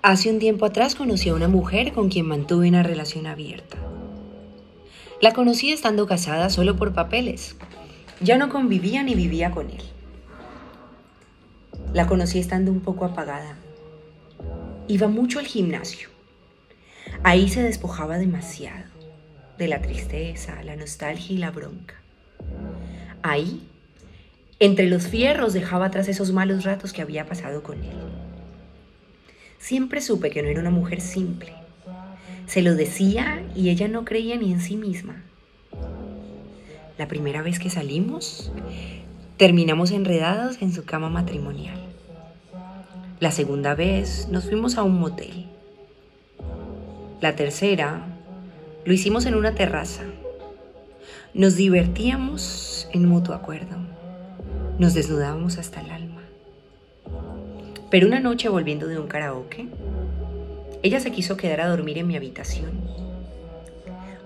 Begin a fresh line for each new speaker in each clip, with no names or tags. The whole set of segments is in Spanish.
Hace un tiempo atrás conocí a una mujer con quien mantuve una relación abierta. La conocí estando casada solo por papeles. Ya no convivía ni vivía con él. La conocí estando un poco apagada. Iba mucho al gimnasio. Ahí se despojaba demasiado de la tristeza, la nostalgia y la bronca. Ahí, entre los fierros, dejaba atrás esos malos ratos que había pasado con él. Siempre supe que no era una mujer simple. Se lo decía y ella no creía ni en sí misma. La primera vez que salimos, terminamos enredados en su cama matrimonial. La segunda vez nos fuimos a un motel. La tercera lo hicimos en una terraza. Nos divertíamos en mutuo acuerdo. Nos desnudábamos hasta el alma. Pero una noche volviendo de un karaoke, ella se quiso quedar a dormir en mi habitación.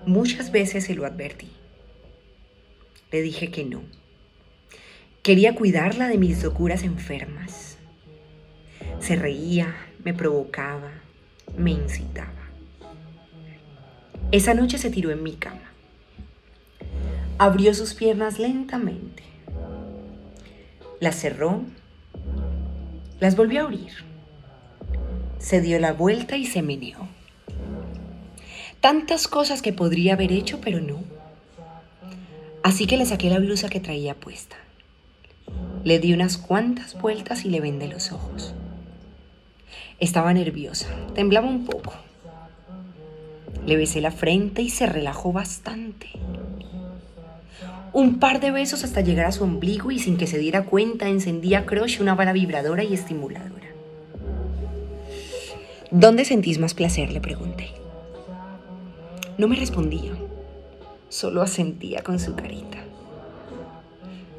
Muchas veces se lo advertí. Le dije que no. Quería cuidarla de mis locuras enfermas. Se reía, me provocaba, me incitaba. Esa noche se tiró en mi cama. Abrió sus piernas lentamente. Las cerró las volvió a abrir. Se dio la vuelta y se meneó. Tantas cosas que podría haber hecho, pero no. Así que le saqué la blusa que traía puesta. Le di unas cuantas vueltas y le vendé los ojos. Estaba nerviosa, temblaba un poco. Le besé la frente y se relajó bastante un par de besos hasta llegar a su ombligo y sin que se diera cuenta encendía Crush una vara vibradora y estimuladora. ¿Dónde sentís más placer? le pregunté. No me respondía, solo asentía con su carita.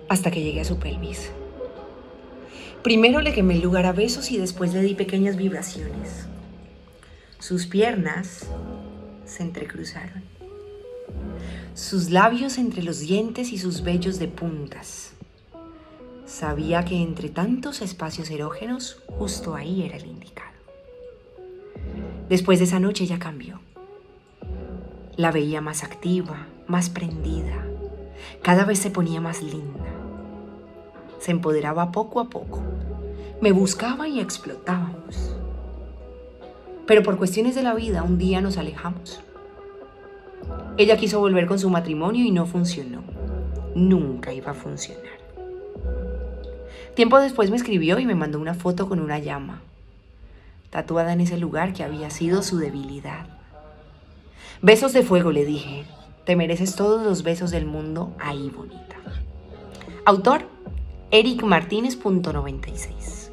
Hasta que llegué a su pelvis. Primero le quemé el lugar a besos y después le di pequeñas vibraciones. Sus piernas se entrecruzaron sus labios entre los dientes y sus vellos de puntas. Sabía que entre tantos espacios erógenos, justo ahí era el indicado. Después de esa noche ya cambió. La veía más activa, más prendida. Cada vez se ponía más linda. Se empoderaba poco a poco. Me buscaba y explotábamos. Pero por cuestiones de la vida un día nos alejamos. Ella quiso volver con su matrimonio y no funcionó. Nunca iba a funcionar. Tiempo después me escribió y me mandó una foto con una llama, tatuada en ese lugar que había sido su debilidad. Besos de fuego, le dije. Te mereces todos los besos del mundo ahí, bonita. Autor, Eric Martínez.96.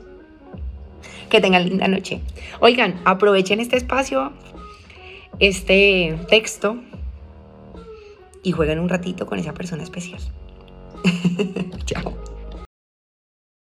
Que tengan linda noche. Oigan, aprovechen este espacio, este texto y juegan un ratito con esa persona especial. Chao.